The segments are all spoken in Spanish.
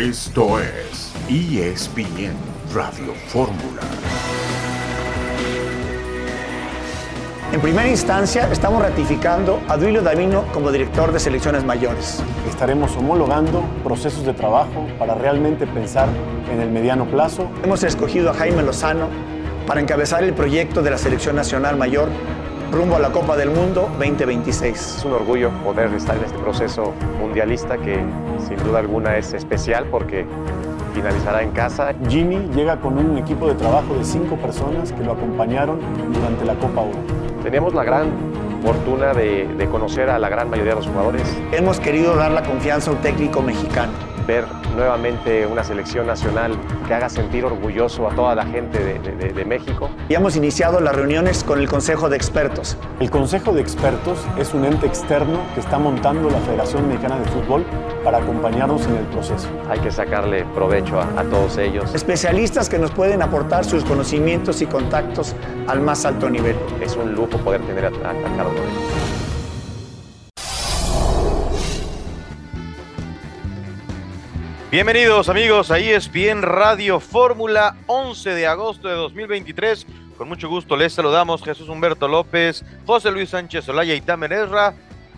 Esto es ESPN Radio Fórmula. En primera instancia, estamos ratificando a Duilio Davino como director de selecciones mayores. Estaremos homologando procesos de trabajo para realmente pensar en el mediano plazo. Hemos escogido a Jaime Lozano para encabezar el proyecto de la Selección Nacional Mayor rumbo a la Copa del Mundo 2026. Es un orgullo poder estar en este proceso mundialista que sin duda alguna es especial porque finalizará en casa. Jimmy llega con un equipo de trabajo de cinco personas que lo acompañaron durante la Copa Oro. Teníamos la gran fortuna de, de, conocer a la gran mayoría de los jugadores. Hemos querido dar la confianza a un técnico mexicano. Ver nuevamente una selección nacional que haga sentir orgulloso a toda la gente de, de, de, México. Y hemos iniciado las reuniones con el Consejo de Expertos. El Consejo de Expertos es un ente externo que está montando la Federación Mexicana de Fútbol para acompañarnos en el proceso. Hay que sacarle provecho a, a todos ellos. Especialistas que nos pueden aportar sus conocimientos y contactos al más alto nivel. Es un lujo poder tener a, a, a cada Bienvenidos amigos a ESPN Radio Fórmula 11 de agosto de 2023. Con mucho gusto les saludamos Jesús Humberto López, José Luis Sánchez Olaya y Tamer.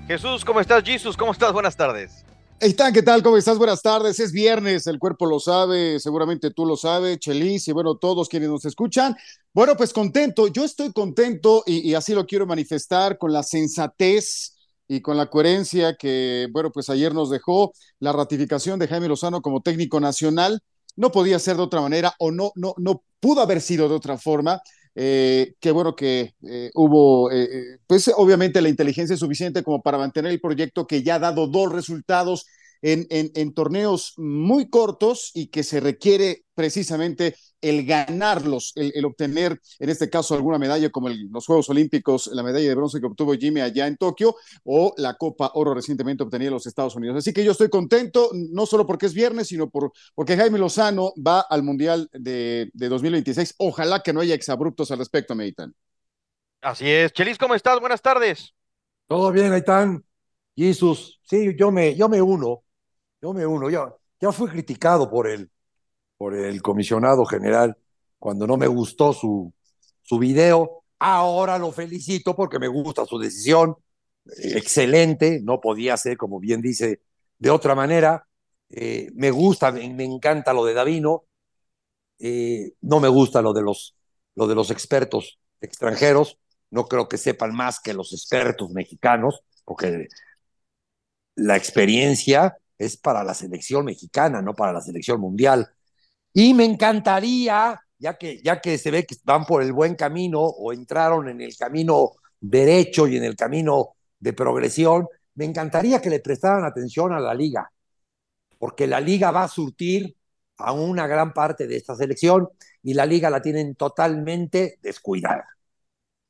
Jesús, ¿cómo estás? Jesús, ¿cómo estás? Buenas tardes. Están, ¿qué tal? ¿Cómo estás? Buenas tardes. Es viernes, el cuerpo lo sabe, seguramente tú lo sabes, Chelis, y bueno, todos quienes nos escuchan. Bueno, pues contento, yo estoy contento y así lo quiero manifestar con la sensatez y con la coherencia que, bueno, pues ayer nos dejó la ratificación de Jaime Lozano como técnico nacional. No podía ser de otra manera o no, no, no pudo haber sido de otra forma. Eh, qué bueno que eh, hubo, eh, pues obviamente la inteligencia suficiente como para mantener el proyecto que ya ha dado dos resultados en, en, en, torneos muy cortos y que se requiere precisamente el ganarlos, el, el obtener en este caso alguna medalla como el, los Juegos Olímpicos, la medalla de bronce que obtuvo Jimmy allá en Tokio o la Copa Oro recientemente obtenida en los Estados Unidos. Así que yo estoy contento, no solo porque es viernes, sino por, porque Jaime Lozano va al Mundial de, de 2026. Ojalá que no haya exabruptos al respecto, Meitan. Así es. Chelis, ¿cómo estás? Buenas tardes. Todo bien, Aitán. Jesús, sí, yo me, yo me uno, yo me uno. Ya, ya fui criticado por el, por el comisionado general cuando no me gustó su, su video. Ahora lo felicito porque me gusta su decisión. Excelente, no podía ser, como bien dice, de otra manera. Eh, me gusta, me, me, encanta lo de Davino. Eh, no me gusta lo de, los, lo de los expertos extranjeros. No creo que sepan más que los expertos mexicanos, porque la experiencia es para la selección mexicana, no para la selección mundial. Y me encantaría, ya que, ya que se ve que van por el buen camino o entraron en el camino derecho y en el camino de progresión, me encantaría que le prestaran atención a la liga, porque la liga va a surtir a una gran parte de esta selección y la liga la tienen totalmente descuidada.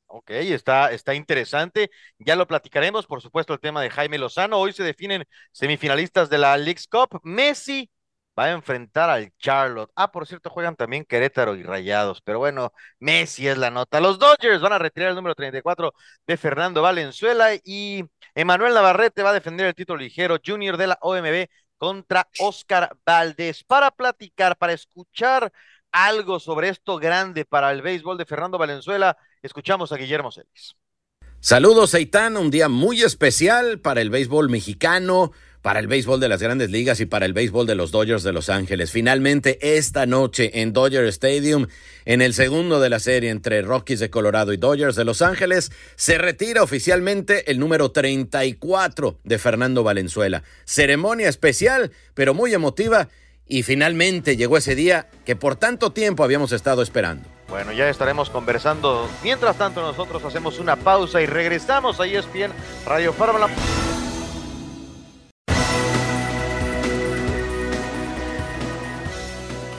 Ok, está, está interesante. Ya lo platicaremos, por supuesto, el tema de Jaime Lozano. Hoy se definen semifinalistas de la League's Cup. Messi va a enfrentar al Charlotte. Ah, por cierto, juegan también Querétaro y Rayados, pero bueno, Messi es la nota. Los Dodgers van a retirar el número 34 de Fernando Valenzuela y Emanuel Navarrete va a defender el título ligero junior de la OMB contra Oscar Valdés. Para platicar, para escuchar algo sobre esto grande para el béisbol de Fernando Valenzuela, escuchamos a Guillermo Celis. Saludos, Eitan, un día muy especial para el béisbol mexicano para el béisbol de las grandes ligas y para el béisbol de los Dodgers de Los Ángeles. Finalmente, esta noche en Dodger Stadium, en el segundo de la serie entre Rockies de Colorado y Dodgers de Los Ángeles, se retira oficialmente el número 34 de Fernando Valenzuela. Ceremonia especial, pero muy emotiva. Y finalmente llegó ese día que por tanto tiempo habíamos estado esperando. Bueno, ya estaremos conversando. Mientras tanto, nosotros hacemos una pausa y regresamos a ESPN Radio Fórmula.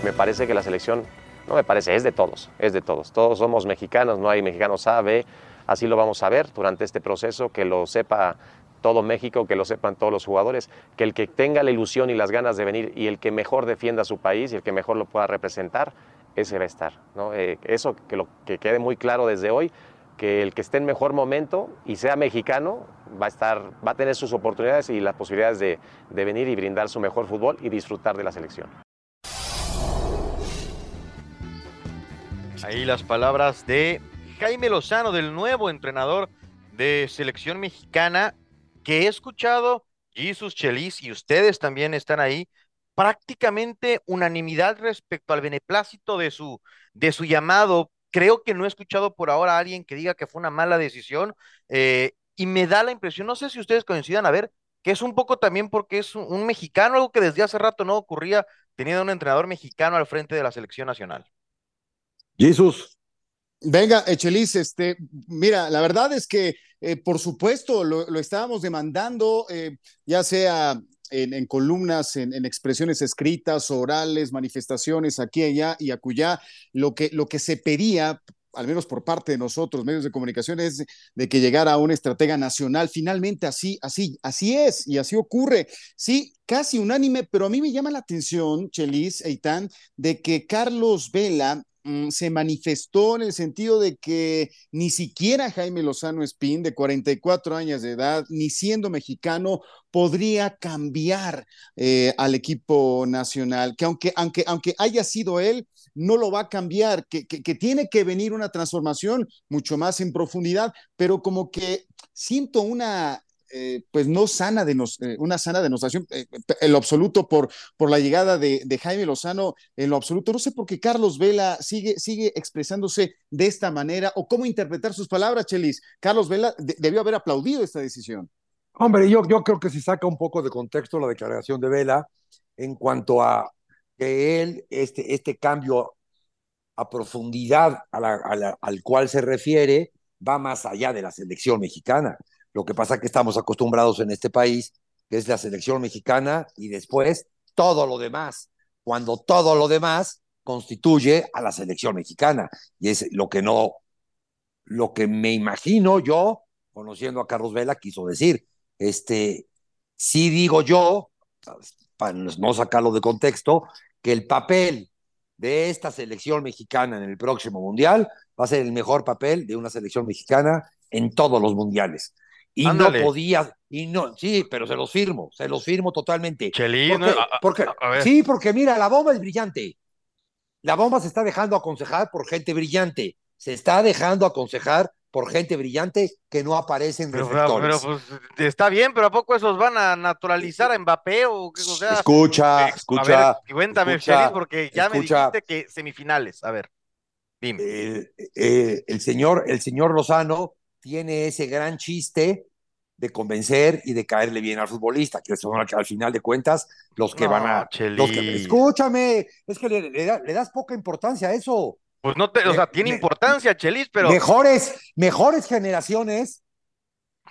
Me parece que la selección, no me parece, es de todos, es de todos. Todos somos mexicanos, no hay mexicanos A, B, así lo vamos a ver durante este proceso, que lo sepa todo México, que lo sepan todos los jugadores, que el que tenga la ilusión y las ganas de venir y el que mejor defienda a su país y el que mejor lo pueda representar, ese va a estar. ¿no? Eh, eso que, lo, que quede muy claro desde hoy, que el que esté en mejor momento y sea mexicano va a, estar, va a tener sus oportunidades y las posibilidades de, de venir y brindar su mejor fútbol y disfrutar de la selección. Ahí las palabras de Jaime Lozano, del nuevo entrenador de selección mexicana, que he escuchado, Jesus Chelis, y ustedes también están ahí, prácticamente unanimidad respecto al beneplácito de su, de su llamado. Creo que no he escuchado por ahora a alguien que diga que fue una mala decisión eh, y me da la impresión, no sé si ustedes coincidan, a ver, que es un poco también porque es un, un mexicano, algo que desde hace rato no ocurría teniendo un entrenador mexicano al frente de la selección nacional. Jesús. Venga, Echelis, este, mira, la verdad es que, eh, por supuesto, lo, estábamos demandando, eh, ya sea en, columnas, en, expresiones escritas, orales, manifestaciones aquí, allá y acullá, lo que, lo que se pedía al menos por parte de nosotros, medios de comunicación, es de que llegara una estratega nacional. Finalmente, así, así, así es y así ocurre. Sí, casi unánime, pero a mí me llama la atención, Chelis, Eitan, de que Carlos Vela se manifestó en el sentido de que ni siquiera Jaime Lozano Espín, de 44 años de edad, ni siendo mexicano, podría cambiar eh, al equipo nacional, que aunque, aunque, aunque haya sido él, no lo va a cambiar, que, que, que tiene que venir una transformación mucho más en profundidad, pero como que siento una eh, pues no sana de nos, eh, una sana denostación eh, en lo absoluto por, por la llegada de, de, Jaime Lozano, en lo absoluto. No sé por qué Carlos Vela sigue, sigue expresándose de esta manera o cómo interpretar sus palabras, Chelis. Carlos Vela de, debió haber aplaudido esta decisión. Hombre, yo, yo creo que si saca un poco de contexto la declaración de Vela en cuanto a que él, este, este cambio a profundidad a la, al cual se refiere, va más allá de la selección mexicana. Lo que pasa es que estamos acostumbrados en este país, que es la selección mexicana y después todo lo demás, cuando todo lo demás constituye a la selección mexicana. Y es lo que no, lo que me imagino yo, conociendo a Carlos Vela, quiso decir. Este, sí digo yo, para no sacarlo de contexto, que el papel de esta selección mexicana en el próximo mundial va a ser el mejor papel de una selección mexicana en todos los mundiales y Ándale. no podía, y no, sí, pero se los firmo, se los firmo totalmente. Chelín, porque, a, a, porque, a sí, porque mira, la bomba es brillante. La bomba se está dejando aconsejar por gente brillante. Se está dejando aconsejar por gente brillante que no aparece en pero, reflectores. Pero, pues, está bien, pero ¿a poco esos van a naturalizar a Mbappé? O, o sea, escucha, escucha. A ver, cuéntame, escucha, Chelín, porque ya escucha, me dijiste que semifinales. A ver, dime. Eh, eh, el, señor, el señor Lozano tiene ese gran chiste de convencer y de caerle bien al futbolista, que son al final de cuentas los que no, van a... Los que, escúchame, es que le, le, le, das poca importancia a eso. Pues no te, o sea, tiene me, importancia, Chelis, pero... Mejores, mejores generaciones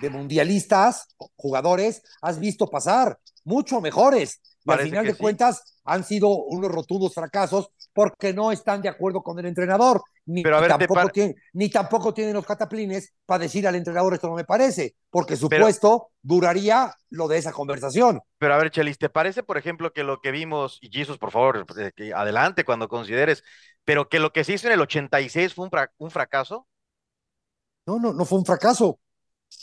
de mundialistas, jugadores, has visto pasar, mucho mejores. Y al final de sí. cuentas han sido unos rotundos fracasos porque no están de acuerdo con el entrenador. Ni, Pero a ver, tampoco, par... tiene, ni tampoco tienen los cataplines para decir al entrenador esto no me parece, porque su Pero... puesto duraría lo de esa conversación. Pero a ver, Chelis, ¿te parece, por ejemplo, que lo que vimos, y Jesus, por favor, eh, adelante cuando consideres, pero que lo que se hizo en el 86 fue un, fra un fracaso? No, no, no fue un fracaso.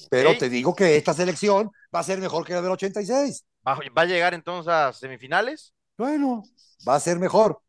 Pero ¿Sí? te digo que esta selección va a ser mejor que la del 86. ¿Va a llegar entonces a semifinales? Bueno, va a ser mejor.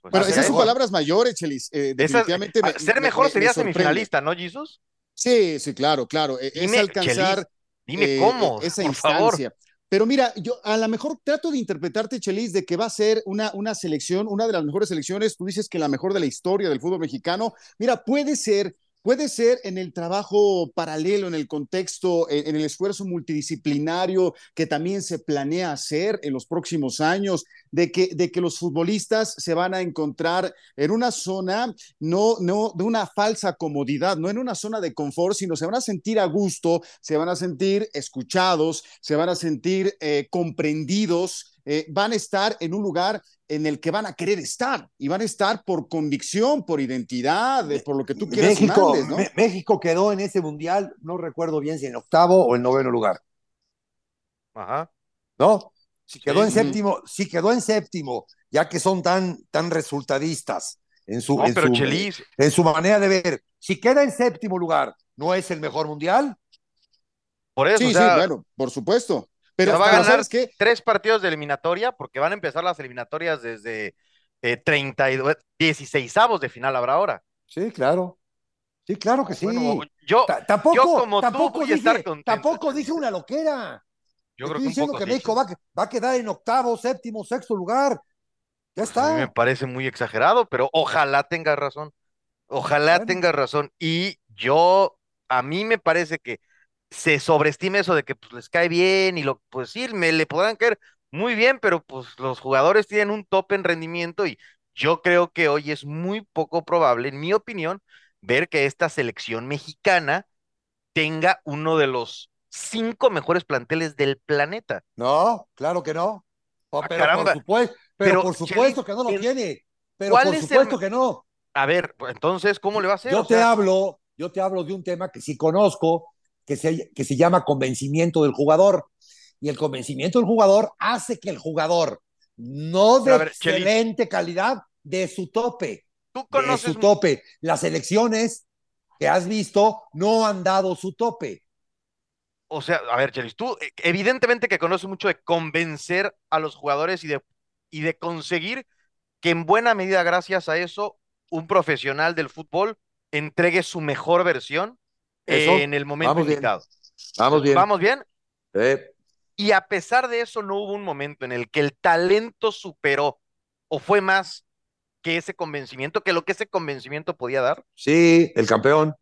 Pues Pero esas son palabras mayores, Chelis. Eh, definitivamente me, ser mejor me, sería me semifinalista, ¿no, Jesus? Sí, sí, claro, claro. E, Dime, es alcanzar Chelis, dime eh, cómo, esa por instancia. Favor. Pero mira, yo a lo mejor trato de interpretarte, Chelis, de que va a ser una, una selección, una de las mejores selecciones. Tú dices que la mejor de la historia del fútbol mexicano. Mira, puede ser Puede ser en el trabajo paralelo, en el contexto, en, el esfuerzo multidisciplinario que también se planea hacer en los próximos años, de que, de que los futbolistas se van a encontrar en una zona, no, no de una falsa comodidad, no en una zona de confort, sino se van a sentir a gusto, se van a sentir escuchados, se van a sentir eh, comprendidos. Eh, van a estar en un lugar en el que van a querer estar y van a estar por convicción, por identidad, por lo que tú quieras. México, mandes, ¿no? México quedó en ese mundial, no recuerdo bien si en octavo o en noveno lugar. Ajá. ¿No? Si quedó sí, en séptimo, si quedó en séptimo, ya que son tan, tan resultadistas, en su, No, en, pero su Chelis, en su manera de ver. Si queda en séptimo lugar, ¿no es el mejor mundial? por eso, Sí, o sea, sí, bueno, por supuesto. Pero, va a ganar ¿sabes qué? tres partidos de eliminatoria porque van a empezar las eliminatorias desde eh, 32, 16 avos de final habrá ahora. Sí, claro. Sí, claro que sí. Bueno, yo, Ta- tampoco, yo como tú tampoco voy a estar contento, tampoco dije una loquera. yo Estoy creo que diciendo que sí, México sí. va, a- va a quedar en octavo, séptimo, sexto lugar. Ya a mí me está. parece muy exagerado, pero ojalá tengas razón. Ojalá Bueno. tengas razón. Y yo, a mí me parece que se sobreestima eso de que pues, les cae bien y lo, pues sí, me le podrán caer muy bien, pero pues los jugadores tienen un tope en rendimiento y yo creo que hoy es muy poco probable, en mi opinión, ver que esta selección mexicana tenga uno de los cinco mejores planteles del planeta. No, claro que no. Oh, Ah, pero por supuesto, pero, Pero, por supuesto Chelis, que no lo en- tiene. Pero ¿cuál por es el- supuesto que no. A ver, pues, entonces, ¿cómo le va a hacer? Yo O te sea, hablo, yo te hablo de un tema que sí conozco, que se, que se llama convencimiento del jugador. Y el convencimiento del jugador hace que el jugador, no de ver, excelente calidad, de su tope, tú de conoces su tope. Las elecciones que has visto no han dado su tope. O sea, a ver, Chelis, tú eh, evidentemente que conoces mucho de convencer a los jugadores y de, y de conseguir que en buena medida, gracias a eso, un profesional del fútbol entregue su mejor versión Eso, en el momento vamos bien. indicado. Vamos bien. ¿Vamos bien? Y a pesar de eso, no hubo un momento en el que el talento superó o fue más que ese convencimiento, que lo que ese convencimiento podía dar. sí, el campeón.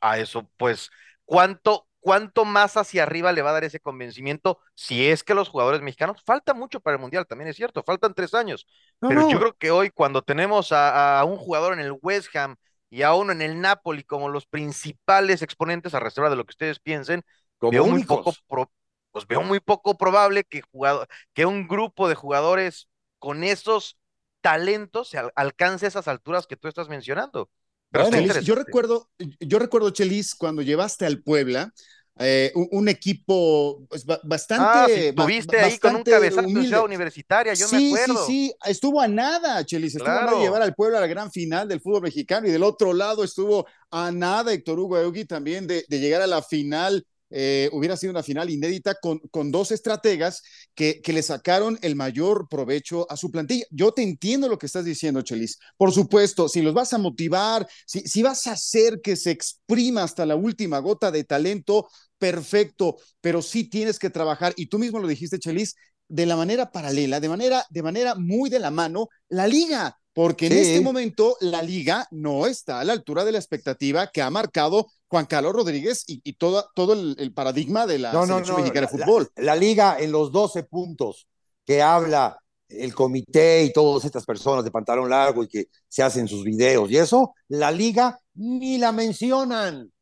a eso, pues, ¿cuánto, cuánto más hacia arriba le va a dar ese convencimiento si es que los jugadores mexicanos, falta mucho para el Mundial, también es cierto, faltan tres años, No, pero no. yo creo que hoy cuando tenemos a, a un jugador en el West Ham y a uno en el Napoli como los principales exponentes a reserva de lo que ustedes piensen, Como veo muy poco, pro- pues veo muy poco probable que, jugador, que un grupo de jugadores con esos talentos se al- alcance esas alturas que tú estás mencionando. Bueno, Chelis, yo recuerdo, yo recuerdo, Chelis, cuando llevaste al Puebla, eh, un, un equipo pues, ba- bastante. Ah, sí, ba- tuviste ahí con un cabezazo en humilde. Ciudad Universitaria, yo me acuerdo. sí, sí, estuvo a nada, Chelis, estuvo a nada llevar al pueblo a la gran final del fútbol mexicano y del otro lado estuvo a nada Héctor Hugo Eugui también de, de llegar a la final. Eh, hubiera sido una final inédita con, con dos estrategas que, que, le sacaron el mayor provecho a su plantilla. Yo te entiendo lo que estás diciendo, Chelis. Por supuesto, si los vas a motivar, si, si vas a hacer que se exprima hasta la última gota de talento, perfecto, pero sí tienes que trabajar, y tú mismo lo dijiste, Chelis, de la manera paralela, de manera, de manera muy de la mano, la liga, porque en este momento la liga no está a la altura de la expectativa que ha marcado Juan Carlos Rodríguez y, y toda, todo el, el, paradigma de la No, selección no. mexicana de fútbol. la- la liga en los 12 puntos que habla el comité y todas estas personas de pantalón largo y que se hacen sus videos y eso, la liga ni la mencionan,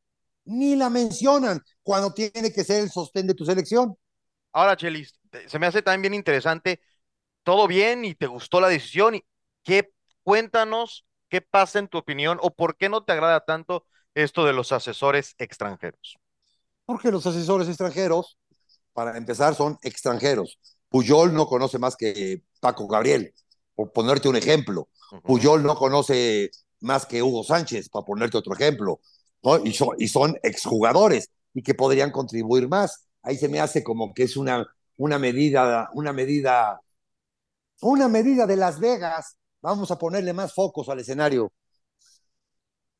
ni la mencionan cuando tiene que ser el sostén de tu selección. Ahora, Chelis, se me hace también bien interesante. Todo bien y te gustó la decisión. y ¿Qué, cuéntanos qué pasa en tu opinión o por qué no te agrada tanto esto de los asesores extranjeros? Porque los asesores extranjeros, para empezar, son extranjeros. Puyol no conoce más que Paco Gabriel, por ponerte un ejemplo. Puyol no conoce más que Hugo Sánchez, para ponerte otro ejemplo. ¿no? Y, son, y son exjugadores y que podrían contribuir más. Ahí se me hace como que es una, una medida, una medida, una medida de Las Vegas. Vamos a ponerle más focos al escenario.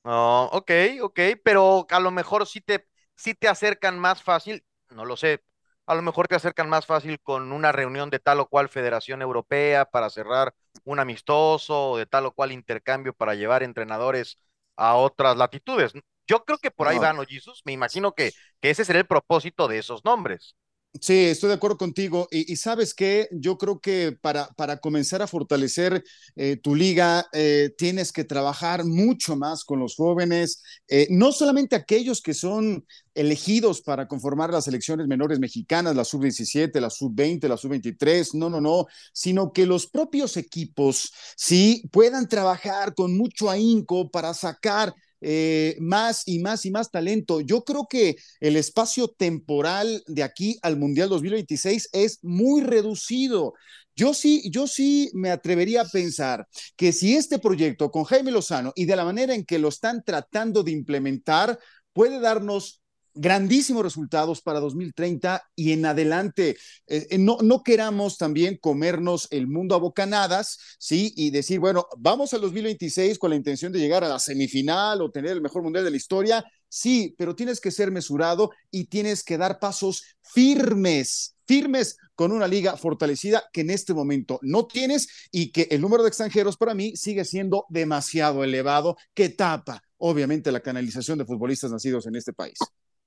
No, ok, ok, pero a lo mejor sí te, sí te acercan más fácil, no lo sé, a lo mejor te acercan más fácil con una reunión de tal o cual Federación Europea para cerrar un amistoso o de tal o cual intercambio para llevar entrenadores a otras latitudes. Yo creo que por ahí No. van, ¿no, Jesus? Me imagino que, que ese será el propósito de esos nombres. Sí, estoy de acuerdo contigo. Y, sabes qué, yo creo que para, para comenzar a fortalecer eh, tu liga, eh, tienes que trabajar mucho más con los jóvenes, eh, no solamente aquellos que son elegidos para conformar las selecciones menores mexicanas, la sub-17, la sub-20, la sub-23, no, no, no, sino que los propios equipos sí puedan trabajar con mucho ahínco para sacar eh, más y más y más talento. Yo creo que el espacio temporal de aquí al Mundial 2026 es muy reducido. Yo sí, yo sí me atrevería a pensar que si este proyecto con Jaime Lozano y de la manera en que lo están tratando de implementar puede darnos grandísimos resultados para 2030 y en adelante. Eh, no, no queramos también comernos el mundo a bocanadas, ¿sí? Y decir, bueno, vamos al 2026 con la intención de llegar a la semifinal o tener el mejor mundial de la historia. Sí, pero tienes que ser mesurado y tienes que dar pasos firmes, firmes con una liga fortalecida que en este momento no tienes y que el número de extranjeros para mí sigue siendo demasiado elevado, que tapa obviamente la canalización de futbolistas nacidos en este país.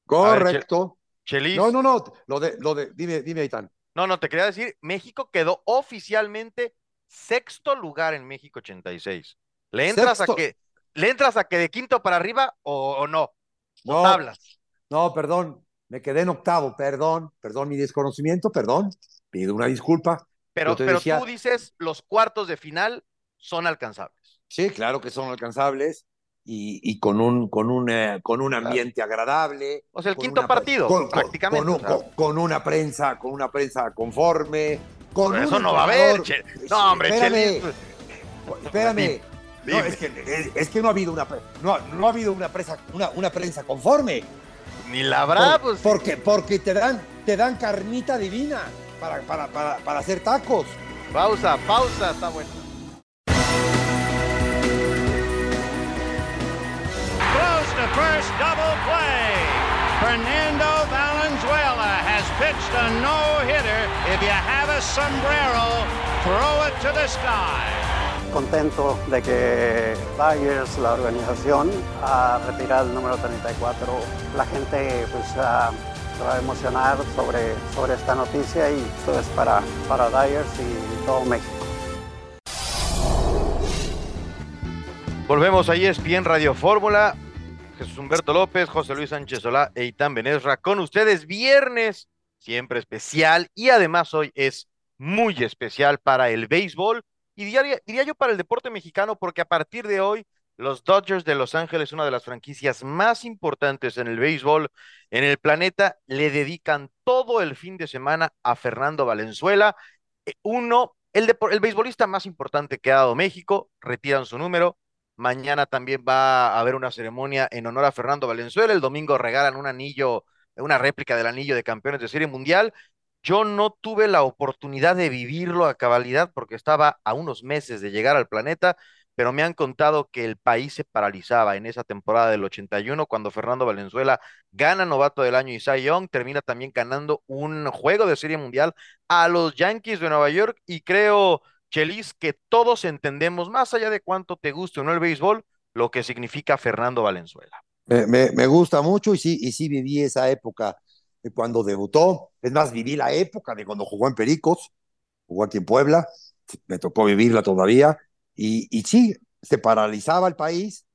Correcto. Chelis. No, no, no, lo de, lo de, dime, dime, Aitán. No, no, te quería decir, México quedó oficialmente sexto lugar en México 86. ¿Le entras Sexto. a que, le entras a que de quinto para arriba o, o no? ¿O No. tablas? No, perdón, me quedé en octavo, perdón, perdón mi desconocimiento, perdón, pido una disculpa. Pero, pero decía- tú dices los cuartos de final son alcanzables. Sí, claro que son alcanzables y, y con un, con un, eh, con un ambiente agradable. O sea, el quinto una partido, con- prácticamente, Con, un- una prensa, con una prensa conforme. Con Pero eso no va a haber, Che- No, hombre, Espérame, Chelis. espérame. No, es que, es, es que no ha habido una, no, no ha habido una prensa, una, una prensa conforme. Ni la habrá, Por- pues. porque, porque te dan, te dan carnita divina para, para, para, para hacer tacos. Pausa, pausa, está bueno. First double play. Fernando Valenzuela has pitched a no-hitter. If you have a sombrero, throw it to the sky. contento de que Tigers, la organización, ha retirado el número 34. La gente pues ah, se va a emocionar sobre, sobre esta noticia y esto es para, para Dyers y todo México. Volvemos a ESPN Radio Fórmula. Jesús Humberto López, José Luis Sánchez Solá e Itán Benesra con ustedes. Viernes, siempre especial. Y además hoy es muy especial para el béisbol y diría, yo para el deporte mexicano, porque a partir de hoy los Dodgers de Los Ángeles, una de las franquicias más importantes en el béisbol en el planeta, le dedican todo el fin de semana a Fernando Valenzuela. Eh, Uno, el, el beisbolista más importante que ha dado México, retiran su número. Mañana también va a haber una ceremonia en honor a Fernando Valenzuela. El domingo regalan un anillo, una réplica del anillo de campeones de serie mundial. Yo no tuve la oportunidad de vivirlo a cabalidad porque estaba a unos meses de llegar al planeta, pero me han contado que el país se paralizaba en esa temporada del 81 cuando Fernando Valenzuela gana novato del año y Cy Young, termina también ganando un juego de serie mundial a los Yankees de Nueva York y creo, Chelis, que todos entendemos, más allá de cuánto te guste o no el béisbol, lo que significa Fernando Valenzuela. Me, me- me gusta mucho y sí, y sí viví esa época de cuando debutó. Es más, viví la época de cuando jugó en Pericos, jugó aquí en Puebla, me tocó vivirla todavía. Y, y sí, se paralizaba el país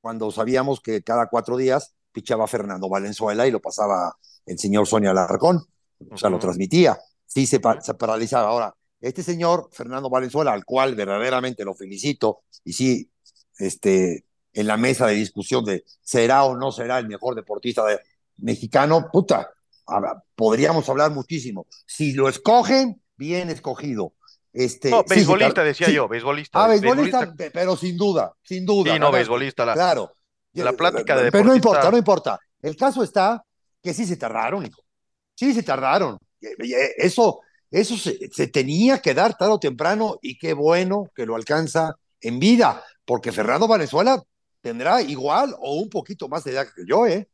cuando sabíamos que cada cuatro días pichaba Fernando Valenzuela y lo pasaba el señor Sonia Alarcón, o sea, lo transmitía. Sí, se, pa- se paralizaba. Ahora, este señor, Fernando Valenzuela, al cual verdaderamente lo felicito, y sí, este, en la mesa de discusión de será o no será el mejor deportista de- mexicano, puta, habla- podríamos hablar muchísimo. Si lo escogen, bien escogido. Este, No, beisbolista, decía sí. yo, beisbolista. Ah, beisbolista. beisbolista, pe- pero sin duda, sin duda. Sí, no, beisbolista, la- Claro. la plática de Pero no deportista- importa, no importa. El caso está que sí se tardaron, hijo. Sí se tardaron. Eh, eh, Eso, eso se, se tenía que dar tarde o temprano y qué bueno que lo alcanza en vida, porque Fernando Valenzuela tendrá igual o un poquito más de edad que yo, ¿eh?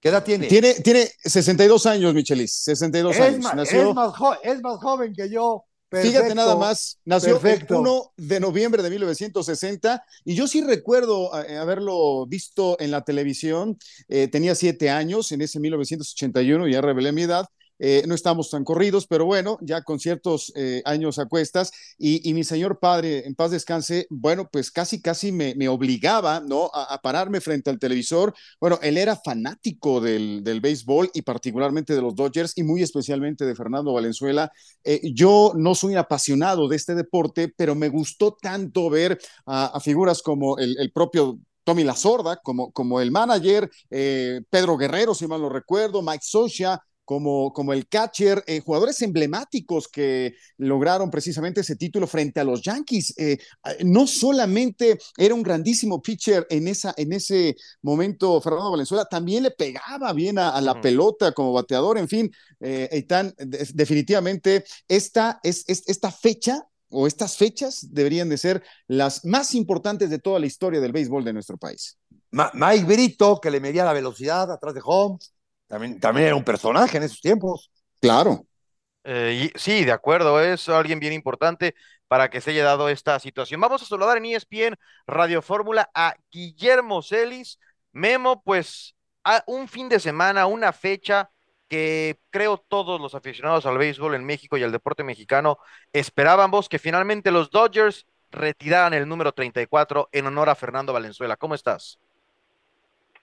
¿Qué edad tiene? Tiene, tiene 62 años, Michelis, 62 es, años. más, Nació, es, más jo- es más joven que yo. fíjate nada más, nació perfecto. el 1 de noviembre de 1960 y yo sí recuerdo eh, haberlo visto en la televisión. Eh, tenía siete años en ese 1981, ya revelé mi edad. Eh, no estamos tan corridos, pero bueno, ya con ciertos eh, años a cuestas. Y, mi señor padre, en paz descanse, bueno, pues casi, casi me, obligaba, ¿no? A, pararme frente al televisor. Bueno, él era fanático del, del, béisbol y particularmente de los Dodgers y muy especialmente de Fernando Valenzuela. Eh, yo no soy apasionado de este deporte, pero me gustó tanto ver a, figuras como el, propio Tommy La Sorda como, como el manager, Pedro Guerrero, si mal no recuerdo, Mike Socha, como, como el catcher, eh, jugadores emblemáticos que lograron precisamente ese título frente a los Yankees. Eh, no solamente era un grandísimo pitcher en, esa, en ese momento Fernando Valenzuela, también le pegaba bien a, la pelota como bateador, en fin, eh, tan, definitivamente esta, es, esta fecha o estas fechas deberían de ser las más importantes de toda la historia del béisbol de nuestro país. Mike Brito, que le medía la velocidad atrás de home. También, era un personaje en esos tiempos. Claro. Eh, sí, de acuerdo, es alguien bien importante para que se haya dado esta situación. Vamos a saludar en ESPN Radio Fórmula a Guillermo Celis. Memo, pues a un fin de semana, una fecha que creo todos los aficionados al béisbol en México y al deporte mexicano esperábamos que finalmente los Dodgers retiraran el número 34 en honor a Fernando Valenzuela. ¿Cómo estás?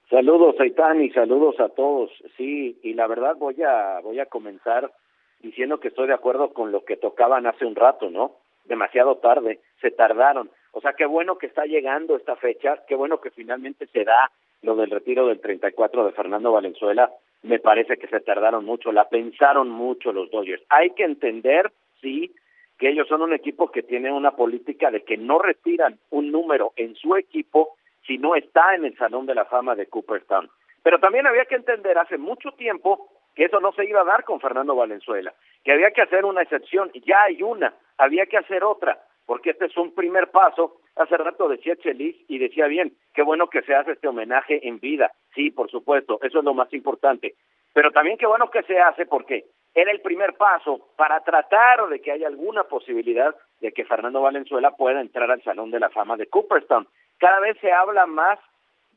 Saludos, Aitán, y saludos a todos. Sí, y la verdad voy a voy a comenzar diciendo que estoy de acuerdo con lo que tocaban hace un rato, ¿no? Demasiado tarde, se tardaron. O sea, qué bueno que está llegando esta fecha, qué bueno que finalmente se da lo del retiro del 34 de Fernando Valenzuela. Me parece que se tardaron mucho, la pensaron mucho los Dodgers. Hay que entender, sí, que ellos son un equipo que tiene una política de que no retiran un número en su equipo si no está en el Salón de la Fama de Cooperstown. Pero también había que entender hace mucho tiempo que eso no se iba a dar con Fernando Valenzuela, que había que hacer una excepción, ya hay una, había que hacer otra, porque este es un primer paso. Hace rato decía Chelis y decía bien, qué bueno que se hace este homenaje en vida. Sí, por supuesto, eso es lo más importante. Pero también qué bueno que se hace porque era el primer paso para tratar de que haya alguna posibilidad de que Fernando Valenzuela pueda entrar al Salón de la Fama de Cooperstown cada vez se habla más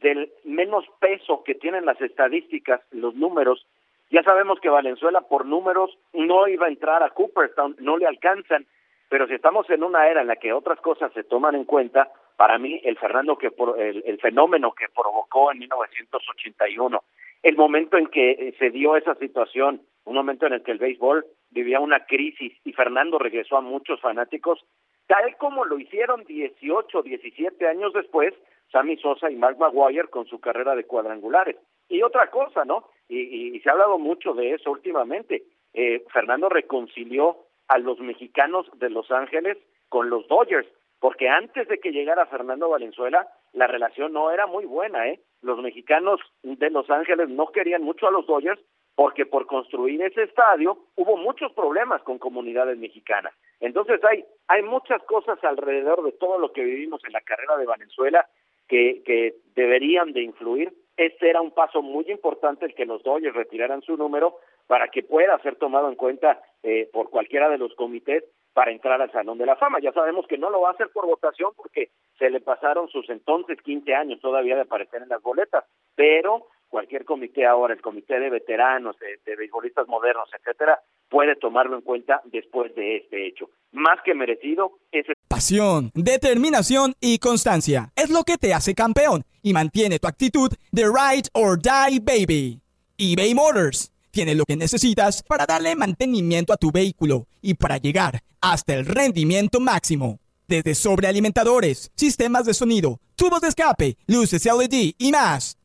del menos peso que tienen las estadísticas, los números. Ya sabemos que Valenzuela por números no iba a entrar a Cooperstown, no le alcanzan, pero si estamos en una era en la que otras cosas se toman en cuenta, para mí el Fernando que el, el fenómeno que provocó en 1981, el momento en que se dio esa situación, un momento en el que el béisbol vivía una crisis y Fernando regresó a muchos fanáticos, tal como lo hicieron 18, 17 años después, Sammy Sosa y Mark Maguire con su carrera de cuadrangulares. Y otra cosa, ¿no? Y, se ha hablado mucho de eso últimamente. Eh, Fernando reconcilió a los mexicanos de Los Ángeles con los Dodgers, porque antes de que llegara Fernando Valenzuela, la relación no era muy buena, ¿eh? Los mexicanos de Los Ángeles no querían mucho a los Dodgers porque por construir ese estadio hubo muchos problemas con comunidades mexicanas. Entonces hay, hay muchas cosas alrededor de todo lo que vivimos en la carrera de Venezuela que, que deberían de influir. Este era un paso muy importante el que los Dodgers retiraran su número para que pueda ser tomado en cuenta eh, por cualquiera de los comités para entrar al Salón de la Fama. Ya sabemos que no lo va a hacer por votación porque se le pasaron sus entonces 15 años todavía de aparecer en las boletas, pero cualquier comité ahora, el comité de veteranos, de, de beisbolistas modernos, etcétera, puede tomarlo en cuenta después de este hecho. Más que merecido, es pasión, determinación y constancia es lo que te hace campeón y mantiene tu actitud de ride or die baby. eBay Motors tiene lo que necesitas para darle mantenimiento a tu vehículo y para llegar hasta el rendimiento máximo. Desde sobrealimentadores, sistemas de sonido, tubos de escape, luces LED y más.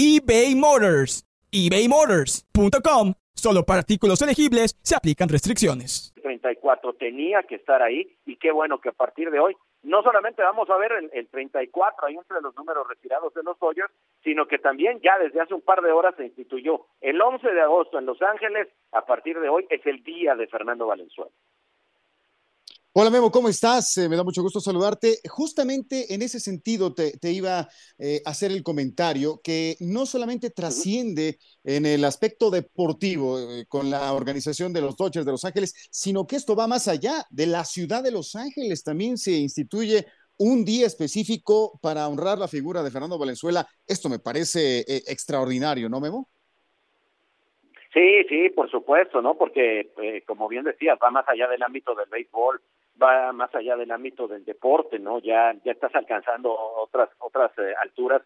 eBay Motors. ebaymotors.com. Solo para artículos elegibles se aplican restricciones. 34 tenía que estar ahí y qué bueno que a partir de hoy no solamente vamos a ver el, el 34 ahí entre los números retirados de los Dodgers, sino que también ya desde hace un par de horas se instituyó el 11 de agosto en Los Ángeles, a partir de hoy es el día de Fernando Valenzuela. Hola Memo, ¿cómo estás? Eh, me da mucho gusto saludarte. Justamente en ese sentido te, iba eh, a hacer el comentario que no solamente trasciende en el aspecto deportivo eh, con la organización de los Dodgers de Los Ángeles, sino que esto va más allá de la ciudad de Los Ángeles. También se instituye un día específico para honrar la figura de Fernando Valenzuela. Esto me parece extraordinario, ¿no, Memo? Sí, sí, por supuesto, ¿no? Porque, eh, como bien decías, va más allá del ámbito del béisbol, va más allá del ámbito del deporte, ¿no? Ya, ya estás alcanzando otras, otras eh, alturas.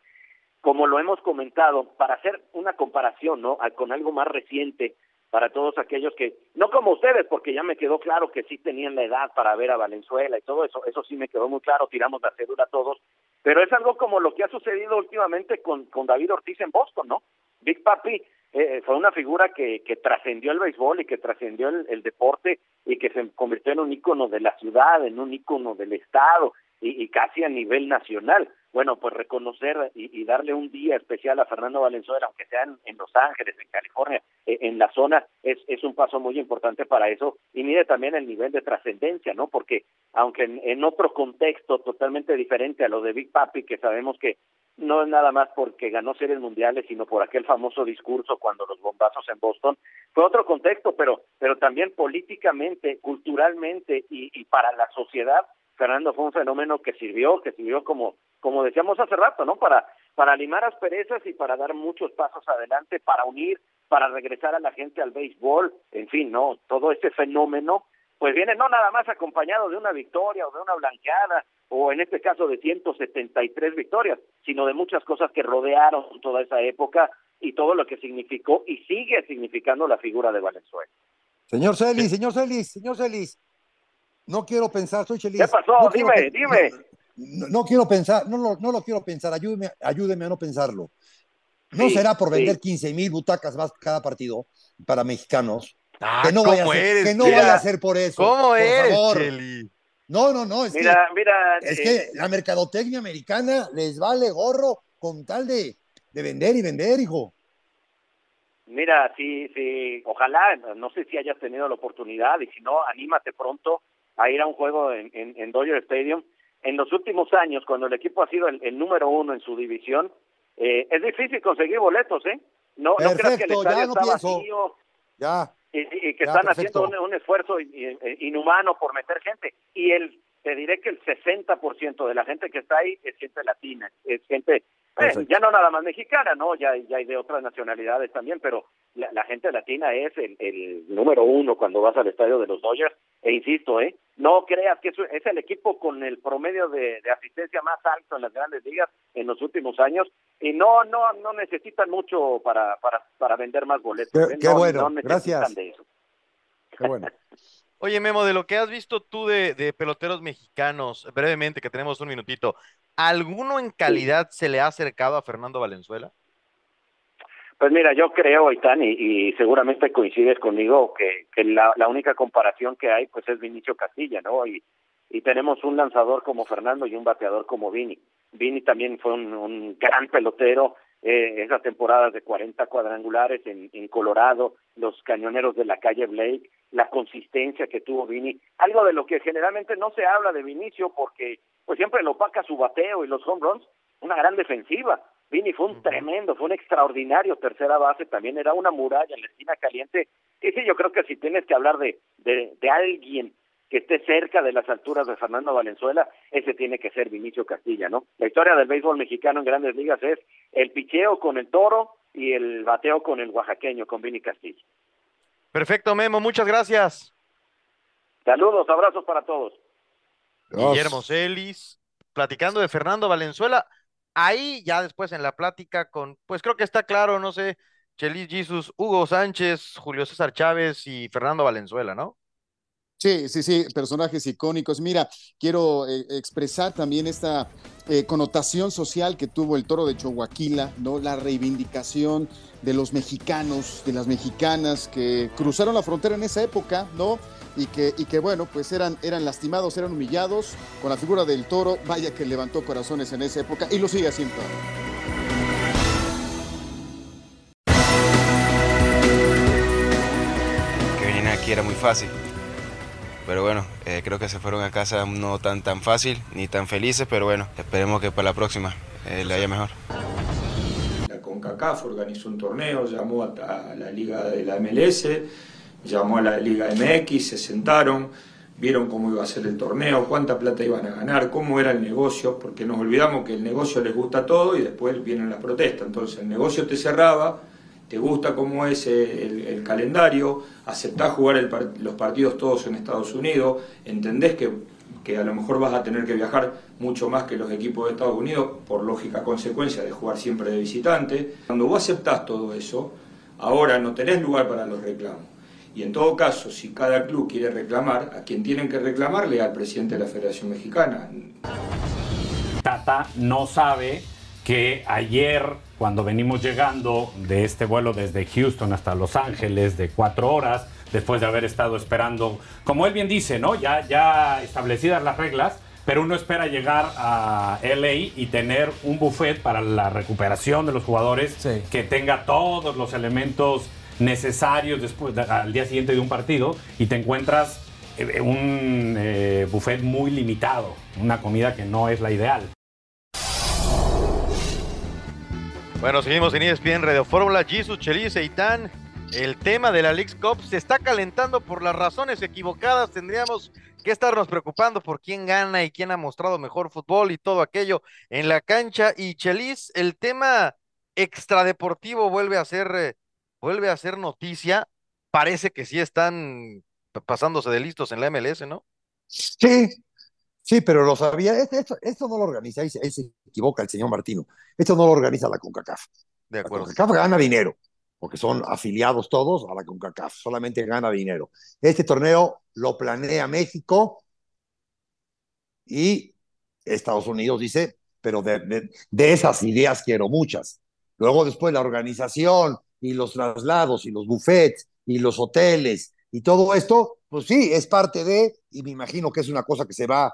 Como lo hemos comentado, para hacer una comparación, ¿no? Con algo más reciente, para todos aquellos que, no como ustedes, porque ya me quedó claro que sí tenían la edad para ver a Valenzuela y todo eso, eso sí me quedó muy claro, tiramos la cédula todos, pero es algo como lo que ha sucedido últimamente con, con David Ortiz en Boston, ¿no? Big Papi eh, fue una figura que, que trascendió el béisbol y que trascendió el, el, deporte y que se convirtió en un ícono de la ciudad, en un ícono del estado y, y casi a nivel nacional. Bueno, pues reconocer y, darle un día especial a Fernando Valenzuela, aunque sea en, en Los Ángeles, en California, eh, en la zona, es, es un paso muy importante para eso. Y mire también el nivel de trascendencia, ¿no? Porque aunque en, en otro contexto totalmente diferente a lo de Big Papi, que sabemos que no es nada más porque ganó series mundiales, sino por aquel famoso discurso cuando los bombazos en Boston. Fue otro contexto, pero, pero también políticamente, culturalmente y, y para la sociedad, Fernando fue un fenómeno que sirvió, que sirvió como, como decíamos hace rato, ¿no? Para, para limar asperezas y para dar muchos pasos adelante, para unir, para regresar a la gente al béisbol, en fin, ¿no? Todo este fenómeno, pues viene no nada más acompañado de una victoria o de una blanqueada, o en este caso de 173 victorias, sino de muchas cosas que rodearon toda esa época y todo lo que significó y sigue significando la figura de Valenzuela. Señor Celis, señor Celis, señor Celis, no quiero pensar, soy Chelis. ¿Qué pasó? No dime, quiero, dime. No, no, quiero pensar, no lo, no lo quiero pensar, ayúdeme, ayúdeme a no pensarlo. ¿No Sí, será por vender sí. 15 mil butacas más cada partido para mexicanos? Ah, que no, vaya a, ¿cómo ser, eres, que no vaya a ser por eso. ¿Cómo por eres, favor. Cheli? No, no, no, es Mira, que, mira, es eh, que la mercadotecnia americana les vale gorro con tal de, de vender y vender, hijo. Mira, sí, sí, ojalá, no sé si hayas tenido la oportunidad y si no, anímate pronto a ir a un juego en, en, en Dodger Stadium. En los últimos años, cuando el equipo ha sido el, el número uno en su división, eh, es difícil conseguir boletos, ¿eh? No, no creas que el estadio no está vacío Ya. y, y- que Ya, están perfecto. haciendo un, un esfuerzo in- in- inhumano por meter gente. Y el, te diré que el 60% de la gente que está ahí es gente latina, es gente, eh, ya no nada más mexicana, ¿no? Ya, ya hay de otras nacionalidades también, pero la, la gente latina es el, el número uno cuando vas al estadio de los Dodgers. E insisto, ¿eh? No creas que es, es el equipo con el promedio de, de asistencia más alto en las grandes ligas en los últimos años y no no no necesitan mucho para para, para vender más boletos. Qué- ¿eh? qué No- bueno, no gracias. de eso. Qué bueno. Oye, Memo, de lo que has visto tú de, de peloteros mexicanos, brevemente, que tenemos un minutito, ¿alguno en calidad se le ha acercado a Fernando Valenzuela? Pues mira, yo creo, Itán, y, y seguramente coincides conmigo, que, que la, la única comparación que hay pues es Vinicio Castilla, ¿no? Y, y tenemos un lanzador como Fernando y un bateador como Vini. Vini también fue un, un gran pelotero, eh, esas temporadas de 40 cuadrangulares en, en Colorado, los cañoneros de la calle Blake, la consistencia que tuvo Vini, algo de lo que generalmente no se habla de Vinicio porque pues siempre lo opaca su bateo y los home runs, una gran defensiva. Vini fue un tremendo, fue un extraordinario tercera base, también era una muralla en la esquina caliente. Y sí, yo creo que si tienes que hablar de, de, de alguien que esté cerca de las alturas de Fernando Valenzuela, ese tiene que ser Vinicio Castilla, ¿no? La historia del béisbol mexicano en grandes ligas es el picheo con el toro y el bateo con el oaxaqueño, con Vini Castilla. Perfecto, Memo, muchas gracias. Saludos, abrazos para todos. Guillermo Celis, platicando de Fernando Valenzuela. Ahí ya después en la plática con, pues creo que está claro, no sé, Chelis Jesus, Hugo Sánchez, Julio César Chávez y Fernando Valenzuela, ¿no? Sí, sí, sí, personajes icónicos. Mira, quiero eh, expresar también esta eh, connotación social que tuvo el toro de Chihuahua, ¿no? La reivindicación de los mexicanos, de las mexicanas que cruzaron la frontera en esa época, ¿no? Y que, y que bueno, pues eran, eran lastimados, eran humillados con la figura del toro. Vaya que levantó corazones en esa época y lo sigue haciendo. que vienen aquí era muy fácil. Pero bueno, eh, creo que se fueron a casa no tan tan fácil ni tan felices, pero bueno, esperemos que para la próxima eh, le vaya mejor. La CONCACAF organizó un torneo, llamó a la liga de la MLS, llamó a la liga MX, se sentaron, vieron cómo iba a ser el torneo, cuánta plata iban a ganar, cómo era el negocio, porque nos olvidamos que el negocio les gusta todo y después vienen las protestas. Entonces el negocio te cerraba, te gusta cómo es el, calendario, aceptás jugar los partidos todos en Estados Unidos, entendés que, que a lo mejor vas a tener que viajar mucho más que los equipos de Estados Unidos, por lógica consecuencia de jugar siempre de visitante. Cuando vos aceptás todo eso, ahora no tenés lugar para los reclamos. Y en todo caso, si cada club quiere reclamar, a quien tienen que reclamarle al presidente de la Federación Mexicana. Tata no sabe que ayer, cuando venimos llegando de este vuelo desde Houston hasta Los Ángeles de cuatro horas, después de haber estado esperando, como él bien dice, ¿no? Ya, ya establecidas las reglas, pero uno espera llegar a LA y tener un buffet para la recuperación de los jugadores que tenga todos los elementos necesarios después al día siguiente de un partido y te encuentras eh, un eh, buffet muy limitado, una comida que no es la ideal. Bueno, seguimos en ESPN Radio Fórmula, Jesus, Chelis, Eitan. El tema de la League Cup se está calentando por las razones equivocadas. Tendríamos que estarnos preocupando por quién gana y quién ha mostrado mejor fútbol y todo aquello en la cancha. Y Chelis, el tema extradeportivo vuelve a ser eh, vuelve a ser noticia. Parece que sí están pasándose de listos en la MLS, ¿no? Sí, sí, pero lo sabía. Esto, esto no lo organiza, ahí se, equivoca el señor Martino. Esto no lo organiza la CONCACAF. De acuerdo. La CONCACAF gana dinero, porque son afiliados todos a la CONCACAF, solamente gana dinero. Este torneo lo planea México y Estados Unidos dice, pero de, de esas ideas quiero muchas. Luego después la organización, y los traslados y los buffets y los hoteles y todo esto, pues sí, es parte de, y me imagino que es una cosa que se va,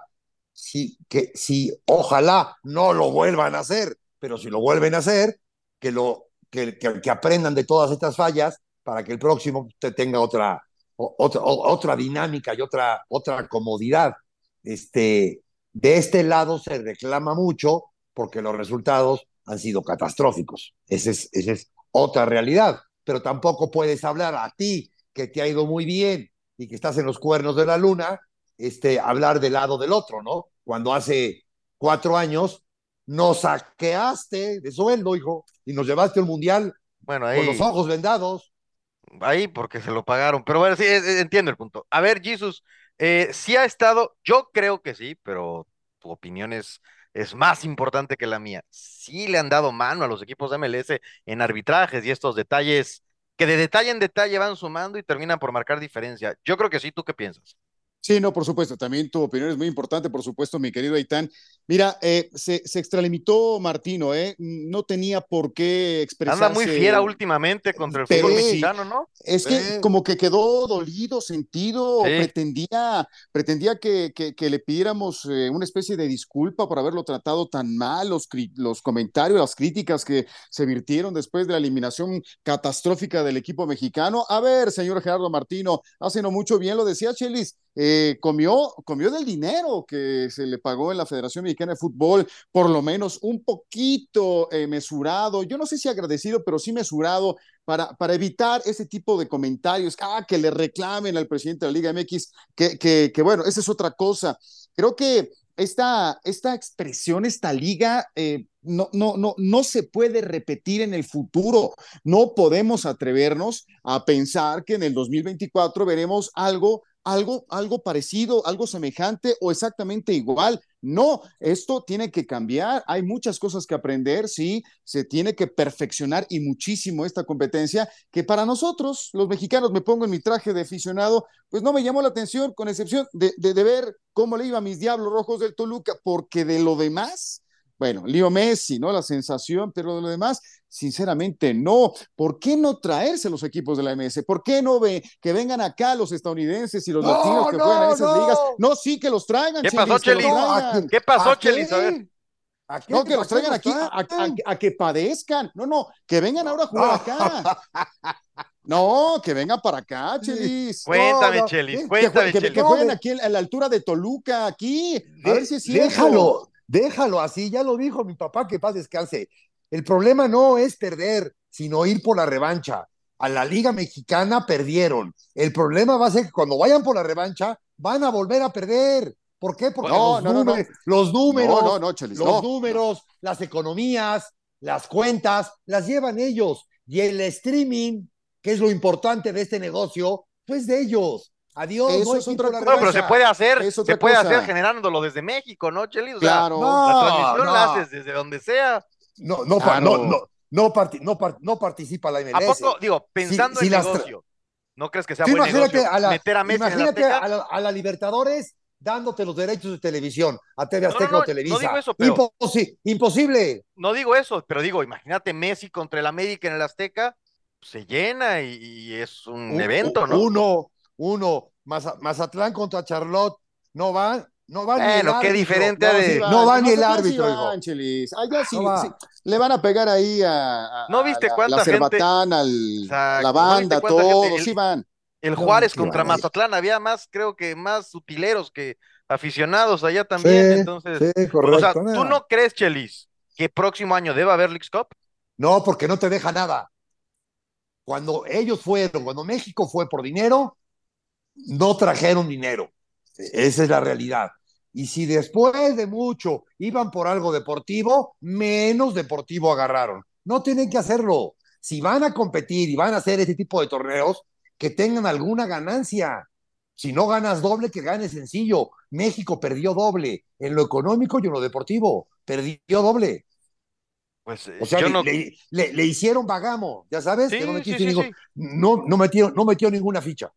si, que si ojalá no lo vuelvan a hacer, pero si lo vuelven a hacer, que, lo, que, aprendan de todas estas fallas para que el próximo te tenga otra, otra, otra dinámica y otra, otra comodidad. Este, de este lado se reclama mucho porque los resultados han sido catastróficos. Ese es, ese es otra realidad, pero tampoco puedes hablar a ti que te ha ido muy bien y que estás en los cuernos de la luna, este, hablar del lado del otro, ¿no? Cuando hace cuatro años nos saqueaste de sueldo, hijo, y nos llevaste al mundial bueno, ahí, con los ojos vendados. Ahí porque se lo pagaron, pero bueno, sí, entiendo el punto. A ver, Jesus, eh, sí ha estado, yo creo que sí, pero tu opinión es es más importante que la mía. Sí le han dado mano a los equipos de MLS en arbitrajes y estos detalles que de detalle en detalle van sumando y terminan por marcar diferencia. Yo creo que sí, ¿tú qué piensas? Sí, no, por supuesto. También tu opinión es muy importante, por supuesto, mi querido Aitán. Mira, eh, se, se, extralimitó Martino, ¿eh? No tenía por qué expresarse. Anda muy fiera últimamente contra el fútbol mexicano, ¿no? Es que como que quedó dolido, sentido, pretendía, pretendía que, que, le pidiéramos eh, una especie de disculpa por haberlo tratado tan mal, los, los comentarios, las críticas que se virtieron después de la eliminación catastrófica del equipo mexicano. A ver, señor Gerardo Martino, hace no mucho bien lo decía Chelis, eh, comió, comió del dinero que se le pagó en la Federación Mexicana de Fútbol, por lo menos un poquito eh, mesurado, yo no sé si agradecido, pero sí mesurado para, para evitar ese tipo de comentarios, ah, que le reclamen al presidente de la Liga MX, que, que, que bueno, esa es otra cosa. Creo que esta, esta expresión, esta liga, eh, no, no, no, no se puede repetir en el futuro. No podemos atrevernos a pensar que en el 2024 veremos algo algo, algo parecido, algo semejante o exactamente igual. No, esto tiene que cambiar. Hay muchas cosas que aprender, sí, se tiene que perfeccionar y muchísimo esta competencia que para nosotros, los mexicanos, me pongo en mi traje de aficionado, pues no me llamó la atención, con excepción de, de, de ver cómo le iba a mis diablos rojos del Toluca, porque de lo demás, bueno, Leo Messi, ¿no? La sensación, pero de lo demás, sinceramente no. ¿Por qué no traerse los equipos de la MS? ¿Por qué no ve que vengan acá los estadounidenses y los latinos que juegan en esas ligas? No, sí, que los traigan. ¿Qué pasó, Chelis? ¿Qué pasó, Chelis? A ver. no, que los traigan aquí a, que padezcan. No, no, que vengan ahora a jugar acá. No, que vengan para acá, Chelis. Cuéntame, Chelis, cuéntame, que, Chelis. Que, jueguen aquí a la altura de Toluca, aquí. A ver si es cierto. Déjalo, déjalo así, ya lo dijo mi papá, que paz descanse. El problema no es perder, sino ir por la revancha. A la Liga Mexicana perdieron. El problema va a ser que cuando vayan por la revancha, van a volver a perder. ¿Por qué? Porque No, los, no, no, no. números, los números, Chelis, los números, las economías, las cuentas, las llevan ellos. Y el streaming, que es lo importante de este negocio, pues de ellos. Adiós, Eso no es otra a la Bueno, pero se puede hacer, Es se puede cosa. hacer generándolo desde México, ¿no, Chelis? O sea, Claro. la No, transmisión no. la haces desde donde sea. No, no, Claro. no, no, no, parti- no, par- no participa la ¿A MLS. poco, digo, pensando si en las tra- negocio, ¿no crees que sea Sí, buen imagínate negocio a la, meter a Messi en el imagínate Azteca? a la, a la Libertadores dándote los derechos de televisión a TV No, no, Azteca no, o no Televisa. digo eso, pero- Imposi- imposible. No digo eso, pero digo, imagínate Messi contra el América en el Azteca, se llena y, y es un Un- evento, ¿no? Uno, uno, Maza- Mazatlán contra Charlotte, no va, no va ni el Bueno, qué diferente No, de- no va ni el sí árbitro, van, hijo. Chelis. Allá sí, No va. sí, le van a pegar ahí a, a- ¿No a viste la, cuánta la Cerbatán, al, la ¿no banda, gente? todos, El- sí van. El Juárez contra. Mazatlán había más, creo que más utileros que aficionados allá también, Sí, entonces, sí, o correcto. sea, no. ¿tú no crees, Chelis, que próximo año deba haber Leagues Cup? No, porque no te deja nada. Cuando ellos fueron, cuando México fue por dinero, no trajeron dinero. Esa es la realidad. Y si después de mucho iban por algo deportivo, menos deportivo agarraron. No tienen que hacerlo. Si van a competir y van a hacer este tipo de torneos, que tengan alguna ganancia. Si no ganas doble, que ganes sencillo. México perdió doble en lo económico y en lo deportivo. Perdió doble. Pues O sea, yo le, no... le- le- le hicieron vagamo, ya sabes, Sí, que no, sí, metiste sí, ningún- sí. no, no metió, no metió ninguna ficha.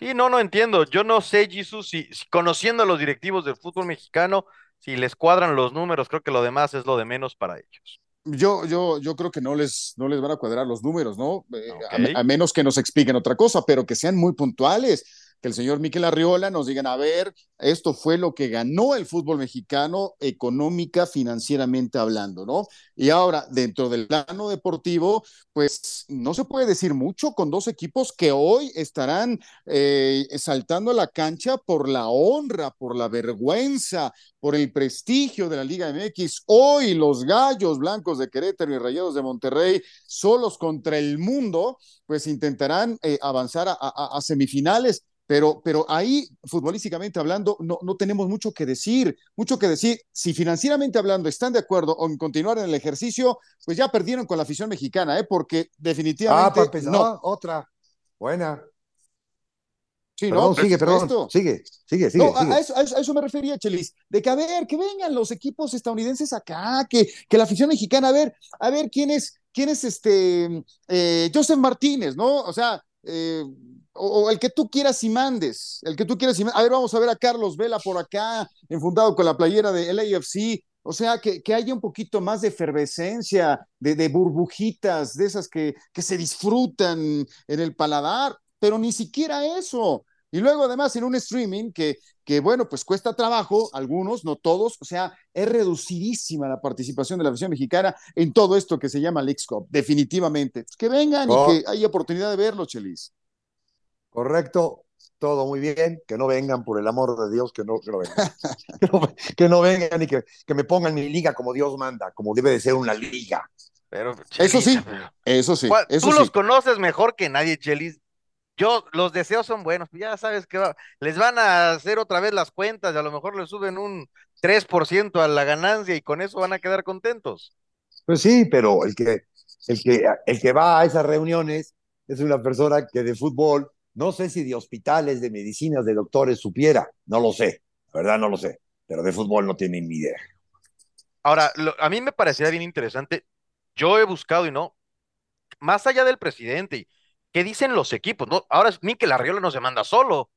Sí, no, no entiendo. Yo no sé, Jesus, si, si conociendo a los directivos del fútbol mexicano, si les cuadran los números, creo que lo demás es lo de menos para ellos. Yo, yo, yo creo que no les, no les van a cuadrar los números, ¿no? Eh, a, menos que nos expliquen otra cosa, pero que sean muy puntuales. Que el señor Miquel Arriola nos digan, a ver, esto fue lo que ganó el fútbol mexicano económica, financieramente hablando, ¿no? Y ahora, dentro del plano deportivo, pues no se puede decir mucho con dos equipos que hoy estarán eh, saltando a la cancha por la honra, por la vergüenza, por el prestigio de la Liga MX. Hoy los Gallos Blancos de Querétaro y Rayados de Monterrey, solos contra el mundo, pues intentarán eh, avanzar a, semifinales. Pero, pero ahí, futbolísticamente hablando, no, no tenemos mucho que decir, mucho que decir. Si financieramente hablando están de acuerdo en continuar en el ejercicio, pues ya perdieron con la afición mexicana, ¿eh? porque Ah, definitivamente para empezar, no. otra. Buena. Sí, Perdón, no, sigue, perdón. supuesto. Sigue, sigue, sigue. No, a- sigue. A, eso, a eso- a eso me refería, Chelis, de que a ver, que vengan los equipos estadounidenses acá, que, que la afición mexicana, a ver, a ver quién es, quién es este eh, Joseph Martínez, ¿no? O sea, eh, o, o el que tú quieras y mandes, el que tú quieras y mandes. A ver, vamos a ver a Carlos Vela por acá, enfundado con la playera de LAFC. O sea, que, que haya un poquito más de efervescencia, de, de burbujitas, de esas que, que se disfrutan en el paladar, pero ni siquiera eso. Y luego además en un streaming que, que, bueno, pues cuesta trabajo, algunos, no todos, o sea, es reducidísima la participación de la afición mexicana en todo esto que se llama Leagues Cup, definitivamente. Que vengan Oh. y que haya oportunidad de verlo, Chelis. Correcto, todo muy bien. Que no vengan, por el amor de Dios, que no, que no vengan. que, no, que no vengan y que, que me pongan mi liga como Dios manda, como debe de ser una liga. Pero, Eso sí, eso sí, ¿Cuál- eso Tú sí. los conoces mejor que nadie, Chelis. Yo, los deseos son buenos, ya sabes que va- les van a hacer otra vez las cuentas y a lo mejor les suben un 3% a la ganancia y con eso van a quedar contentos. Pues sí, pero el que, el que, el que va a esas reuniones es una persona que de fútbol, no sé si de hospitales, de medicinas, de doctores supiera, no lo sé, la verdad no lo sé, pero de fútbol no tienen ni idea. Ahora, lo- a mí me parecería bien interesante, yo he buscado y no, más allá del presidente, ¿qué dicen los equipos? No, ahora es Mikel Arriola no se manda solo.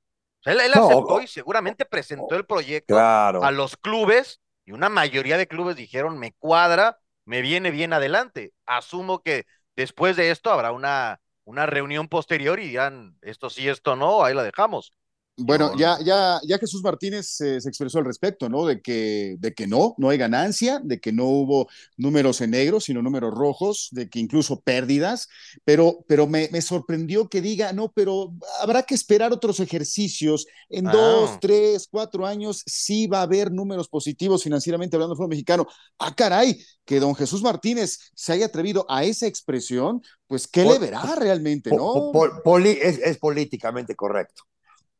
Él, él No, aceptó o- y seguramente presentó el proyecto Claro. a los clubes y una mayoría de clubes dijeron, me cuadra, me viene bien adelante. Asumo que después de esto habrá una, una reunión posterior y dirán, esto sí, esto no, ahí la dejamos. Bueno, ya, ya, ya Jesús Martínez eh, se expresó al respecto, ¿no? De que, de que no, no hay ganancia, de que no hubo números en negro, sino números rojos, de que incluso pérdidas, pero, pero me, me sorprendió que diga, no, pero habrá que esperar otros ejercicios. En Ah. dos, tres, cuatro años sí va a haber números positivos financieramente hablando del mexicano. Ah, caray, que don Jesús Martínez se haya atrevido a esa expresión, pues, ¿qué le verá realmente, no? po- poli- es, es políticamente correcto.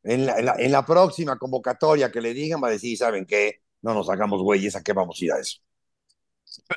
En la, en la- en la próxima convocatoria que le digan, va a decir, ¿saben qué? No nos hagamos güeyes, ¿a qué vamos a ir a eso?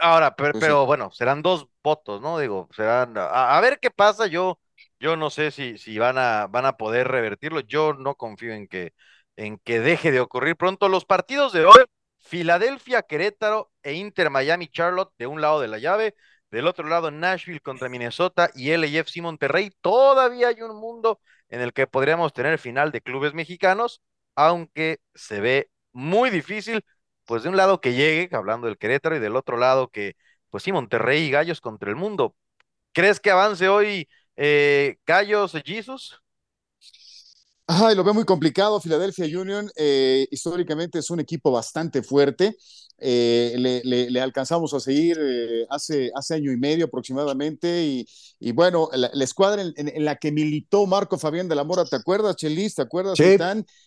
Ahora, pero, Pues pero sí. bueno, serán dos votos, ¿no? Digo, serán, a, a ver qué pasa, yo, yo no sé si, si van a, van a poder revertirlo, yo no confío en que, en que deje de ocurrir pronto. Los partidos de hoy, Filadelfia, Querétaro e Inter Miami Charlotte de un lado de la llave, del otro lado Nashville contra Minnesota y LAFC Monterrey, todavía hay un mundo en el que podríamos tener final de clubes mexicanos, aunque se ve muy difícil pues de un lado que llegue, hablando del Querétaro, y del otro lado que, pues sí, Monterrey y Gallos contra el mundo. ¿Crees que avance hoy eh, Gallos Jesus? Ay, lo veo muy complicado. Philadelphia Union eh, históricamente es un equipo bastante fuerte. Eh, le, le- le alcanzamos a seguir eh, hace, hace año y medio aproximadamente. Y, y bueno, la, la escuadra en, en- en la que militó Marco Fabián de la Mora, ¿te acuerdas, Chelis? ¿Te acuerdas, Sí.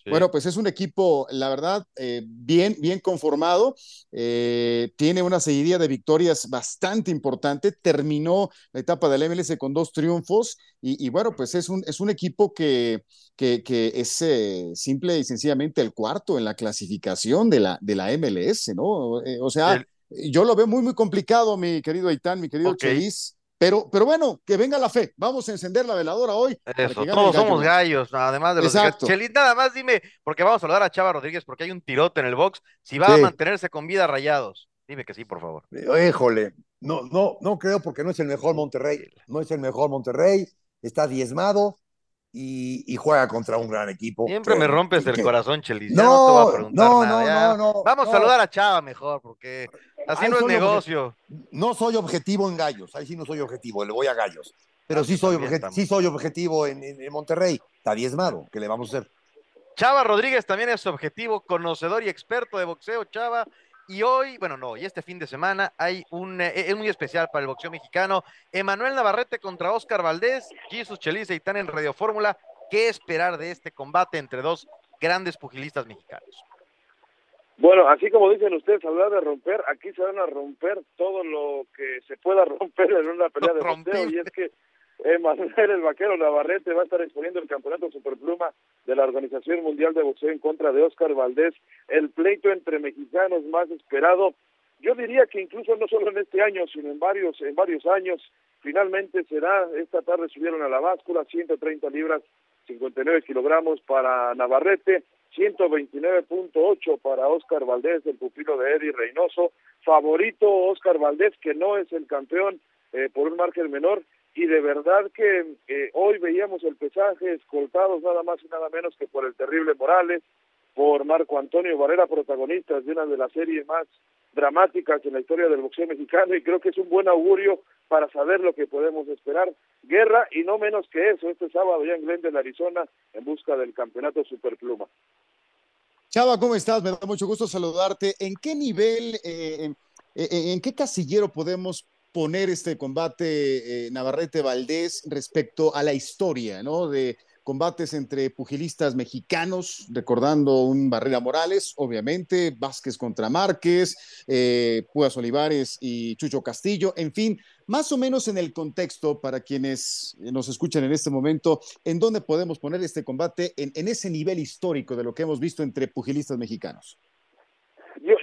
Sí. Bueno, pues es un equipo, la verdad, eh, bien, bien conformado. Eh, tiene una seguidilla de victorias bastante importante. Terminó la etapa del MLS con dos triunfos. Y, y bueno, pues es un, es un equipo que, que, que es eh, simple y sencillamente el cuarto en la clasificación de la, de la MLS, ¿no? Eh, o sea, yo lo veo muy, muy complicado, mi querido Aitán, mi querido Ok. Chelis. Pero, pero bueno, que venga la fe. Vamos a encender la veladora hoy. Eso, todos somos gallos, además de los Exacto. Chelis, nada más dime, porque vamos a saludar a Chava Rodríguez porque hay un tirote en el box, si va a mantenerse con vida rayados. Dime que sí, por favor. Híjole, no, no, no creo porque no es el mejor Monterrey. No es el mejor Monterrey, está diezmado y, y juega contra un gran equipo. Siempre que- me rompes el que- corazón, Chelis. No, no, te voy a preguntar no, nada. no, no, Vamos a saludar a Chava mejor, porque así Ahí no es negocio. No soy objetivo en Gallos, ahí sí no soy objetivo, le voy a Gallos. Pero sí soy, también obje- estamos. sí soy objetivo en, en- en Monterrey. Está diezmado, ¿qué le vamos a hacer? Chava Rodríguez también es objetivo, conocedor y experto de boxeo, Chava. Y hoy, bueno, no, y este fin de semana hay un, eh, es muy especial para el boxeo mexicano. Emanuel Navarrete contra Oscar Valdés, Jesus Chelis y Itán en Radio Fórmula. ¿Qué esperar de este combate entre dos grandes pugilistas mexicanos? Bueno, así como dicen ustedes, hablar de romper, aquí se van a romper todo lo que se pueda romper en una pelea de boxeo y es que Emanuel el Vaquero Navarrete va a estar exponiendo el campeonato superpluma de la Organización Mundial de Boxeo en contra de Oscar Valdés, el pleito entre mexicanos más esperado. Yo diría que incluso no solo en este año, sino en varios en varios años, finalmente será, esta tarde subieron a la báscula 130 libras, 59 kilogramos para Navarrete, 129.8 para Oscar Valdés, el pupilo de Eddie Reynoso, favorito Oscar Valdés, que no es el campeón eh, por un margen menor, y de verdad que eh, hoy veíamos el pesaje escoltados nada más y nada menos que por el terrible Morales, por Marco Antonio Barrera, protagonistas de una de las series más dramáticas en la historia del boxeo mexicano y creo que es un buen augurio para saber lo que podemos esperar. Guerra y no menos que eso, este sábado ya en Glendale, Arizona, en busca del campeonato Superpluma. Chava, ¿cómo estás? Me da mucho gusto saludarte. ¿En qué nivel, eh, en- en qué casillero podemos poner este combate eh, Navarrete-Valdés respecto a la historia, ¿no? De combates entre pugilistas mexicanos, recordando un Barrera Morales, obviamente, Vázquez contra Márquez, eh, Pugas Olivares y Chucho Castillo, en fin, más o menos en el contexto para quienes nos escuchan en este momento, en dónde podemos poner este combate en ese nivel histórico de lo que hemos visto entre pugilistas mexicanos.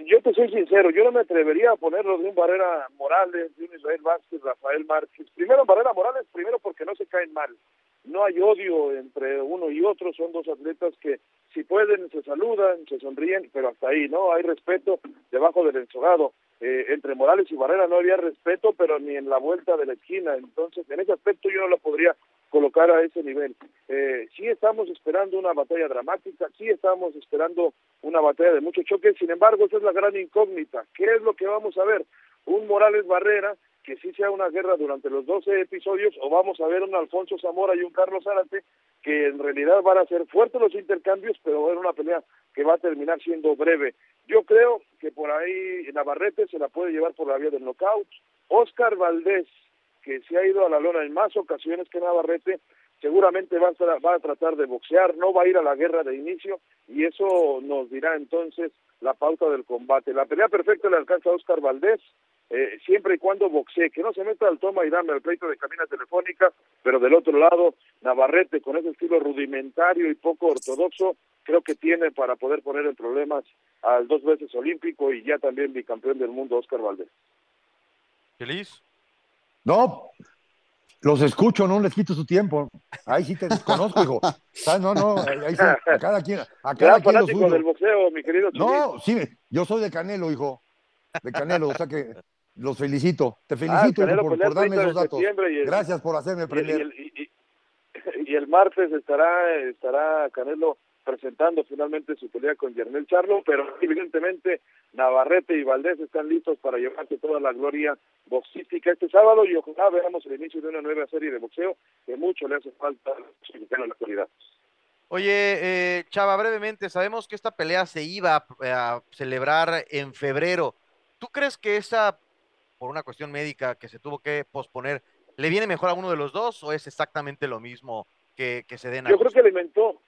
Yo, te soy sincero, yo no me atrevería a ponerlo de un Barrera Morales, de un Israel Vázquez, Rafael Márquez. Primero Barrera Morales, primero porque no se caen mal. No hay odio entre uno y otro, son dos atletas que si pueden se saludan, se sonríen, pero hasta ahí, ¿no? Hay respeto debajo del ensogado. Eh, entre Morales y Barrera no había respeto, pero ni en la vuelta de la esquina. Entonces, en ese aspecto yo no lo podría colocar a ese nivel. Eh, sí estamos esperando una batalla dramática, sí estamos esperando una batalla de mucho choque, sin embargo, esa es la gran incógnita. ¿Qué es lo que vamos a ver? Un Morales Barrera, que sí sea una guerra durante los 12 episodios, o vamos a ver un Alfonso Zamora y un Carlos Zárate, que en realidad van a ser fuertes los intercambios, pero va una pelea que va a terminar siendo breve. Yo creo que por ahí Navarrete se la puede llevar por la vía del knockout. Oscar Valdés, que se ha ido a la lona en más ocasiones que Navarrete, seguramente va a, va a tratar de boxear, no va a ir a la guerra de inicio y eso nos dirá entonces la pauta del combate. La pelea perfecta le alcanza a Oscar Valdés, eh, siempre y cuando boxee, que no se meta al toma y dame al pleito de cabina telefónica, pero del otro lado, Navarrete con ese estilo rudimentario y poco ortodoxo, creo que tiene para poder poner en problemas al dos veces olímpico y ya también bicampeón del mundo, Oscar Valdés. ¿Feliz? No, los escucho, no les quito su tiempo. Ahí sí te desconozco, hijo. Ah, No, no, ahí sí, a cada quien, a cada quien lo suyo. del boxeo, mi querido No, sí, yo soy de Canelo, hijo. De Canelo, o sea que los felicito. Te Ah, felicito hijo, por, darme 30 de esos datos. el- Gracias por hacerme el, y aprender. el- y- y- y el martes estará estará Canelo presentando finalmente su pelea con Yernel Charlo, pero evidentemente Navarrete y Valdés están listos para llevarse toda la gloria boxística este sábado y ojalá veamos el inicio de una nueva serie de boxeo que mucho le hace falta mexicano en la actualidad. Oye, eh, Chava, brevemente, sabemos que esta pelea se iba a, a celebrar en febrero. ¿Tú crees que esa, por una cuestión médica que se tuvo que posponer, le viene mejor a uno de los dos o es exactamente lo mismo que, que se den a Yo creo que alimentó,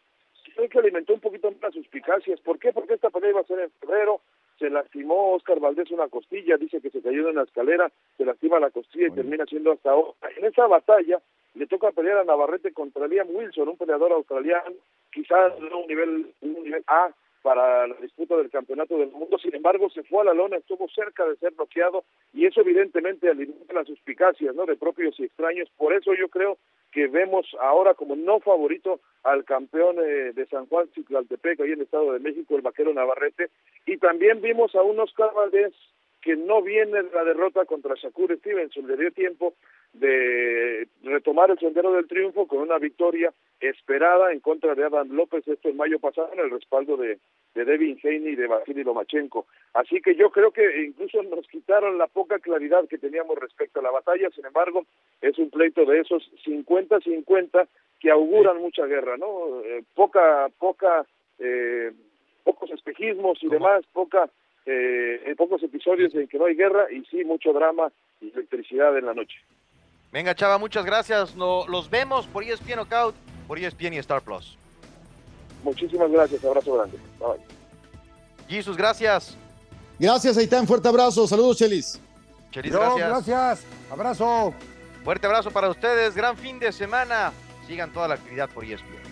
creo que alimentó un poquito más las suspicacias. ¿Por qué? Porque esta pelea iba a ser en febrero, se lastimó Oscar Valdés una costilla, dice que se cayó en la escalera, se lastima la costilla y termina siendo hasta ahora. En esa batalla le toca pelear a Navarrete contra Liam Wilson, un peleador australiano, quizás no un nivel, un nivel A para la disputa del campeonato del mundo, sin embargo se fue a la lona, estuvo cerca de ser bloqueado y eso evidentemente alimenta las suspicacias ¿no? de propios y extraños, por eso yo creo que vemos ahora como no favorito al campeón eh, de San Juan Ciclaltepec, ahí en el Estado de México, el vaquero Navarrete, y también vimos a un Oscar Valdés que no viene de la derrota contra Shakur Stevenson, le dio tiempo de retomar el sendero del triunfo con una victoria esperada en contra de Adam López, esto en mayo pasado, en el respaldo de, de Devin Haney y de Vasily Lomachenko. Así que yo creo que incluso nos quitaron la poca claridad que teníamos respecto a la batalla, sin embargo, es un pleito de esos 50-50 que auguran mucha guerra, ¿no? Eh, poca, poca, eh, pocos espejismos y demás, poca, eh, pocos episodios en que no hay guerra y sí mucho drama y electricidad en la noche. Venga, Chava, muchas gracias. No, los vemos por ESPN Knockout, por ESPN y Star Plus. Muchísimas gracias, abrazo grande. Bye. Jesus, gracias. Gracias, Aitán. Fuerte abrazo. Saludos, Chelis. Chelis, Yo, gracias. gracias. Abrazo. Fuerte abrazo para ustedes. Gran fin de semana. Sigan toda la actividad por ESPN.